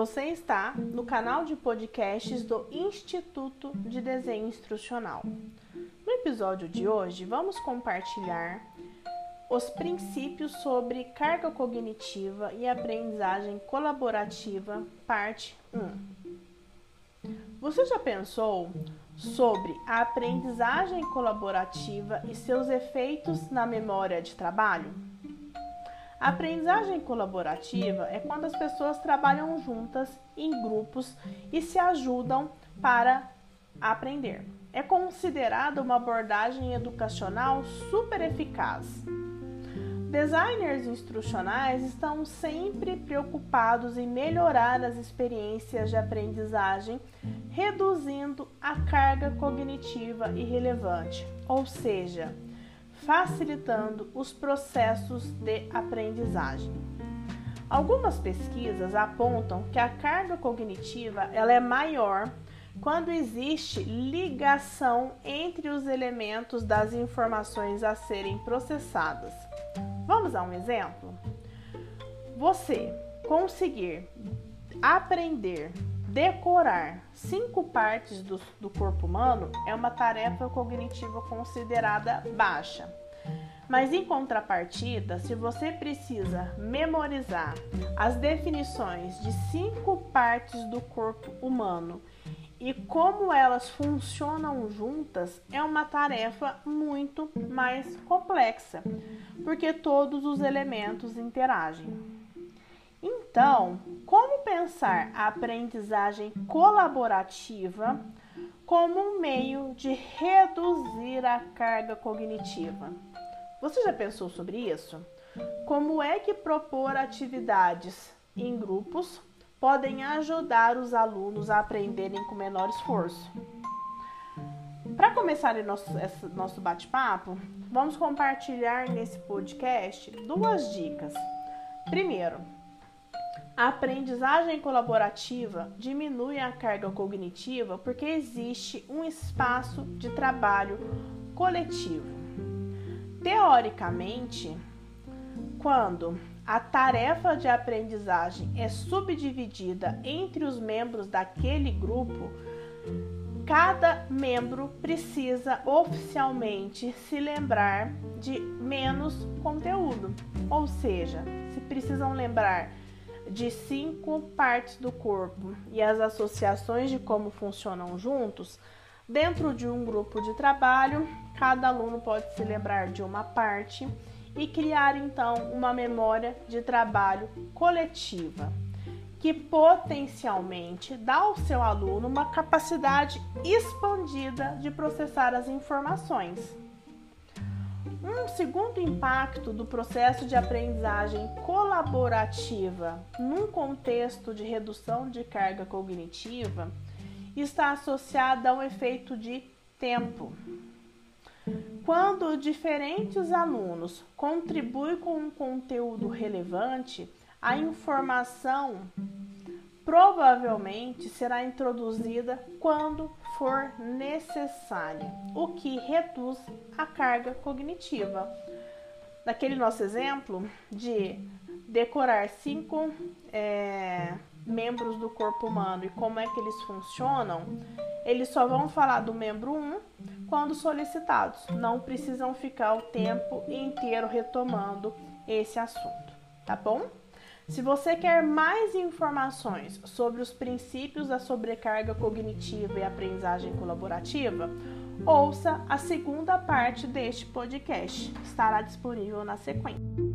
Você está no canal de podcasts do Instituto de Desenho Instrucional. No episódio de hoje, vamos compartilhar os princípios sobre carga cognitiva e aprendizagem colaborativa, parte 1. Você já pensou sobre a aprendizagem colaborativa e seus efeitos na memória de trabalho? A aprendizagem colaborativa é quando as pessoas trabalham juntas em grupos e se ajudam para aprender. É considerada uma abordagem educacional super eficaz. Designers instrucionais estão sempre preocupados em melhorar as experiências de aprendizagem, reduzindo a carga cognitiva irrelevante, ou seja, facilitando os processos de aprendizagem. Algumas pesquisas apontam que a carga cognitiva ela é maior quando existe ligação entre os elementos das informações a serem processadas. Vamos a um exemplo? Você conseguir aprender, decorar cinco partes do, do corpo humano é uma tarefa cognitiva considerada baixa. Mas em contrapartida, se você precisa memorizar as definições de cinco partes do corpo humano e como elas funcionam juntas, é uma tarefa muito mais complexa, porque todos os elementos interagem. Então, como pensar a aprendizagem colaborativa como um meio de reduzir a carga cognitiva? Você já pensou sobre isso? Como é que propor atividades em grupos podem ajudar os alunos a aprenderem com menor esforço? Para começar nosso, nosso bate-papo, vamos compartilhar nesse podcast duas dicas. Primeiro, a aprendizagem colaborativa diminui a carga cognitiva porque existe um espaço de trabalho coletivo. Teoricamente, quando a tarefa de aprendizagem é subdividida entre os membros daquele grupo, cada membro precisa oficialmente se lembrar de menos conteúdo. Ou seja, se precisam lembrar de cinco partes do corpo e as associações de como funcionam juntos, Dentro de um grupo de trabalho, cada aluno pode se lembrar de uma parte e criar então uma memória de trabalho coletiva, que potencialmente dá ao seu aluno uma capacidade expandida de processar as informações. Um segundo impacto do processo de aprendizagem colaborativa num contexto de redução de carga cognitiva está associada a um efeito de tempo. Quando diferentes alunos contribuem com um conteúdo relevante, a informação provavelmente será introduzida quando for necessária, o que reduz a carga cognitiva. Naquele nosso exemplo de decorar cinco é, membros do corpo humano e como é que eles funcionam, eles só vão falar do membro 1 quando solicitados. Não precisam ficar o tempo inteiro retomando esse assunto, tá bom? Se você quer mais informações sobre os princípios da sobrecarga cognitiva e aprendizagem colaborativa, ouça a segunda parte deste podcast. Estará disponível na sequência.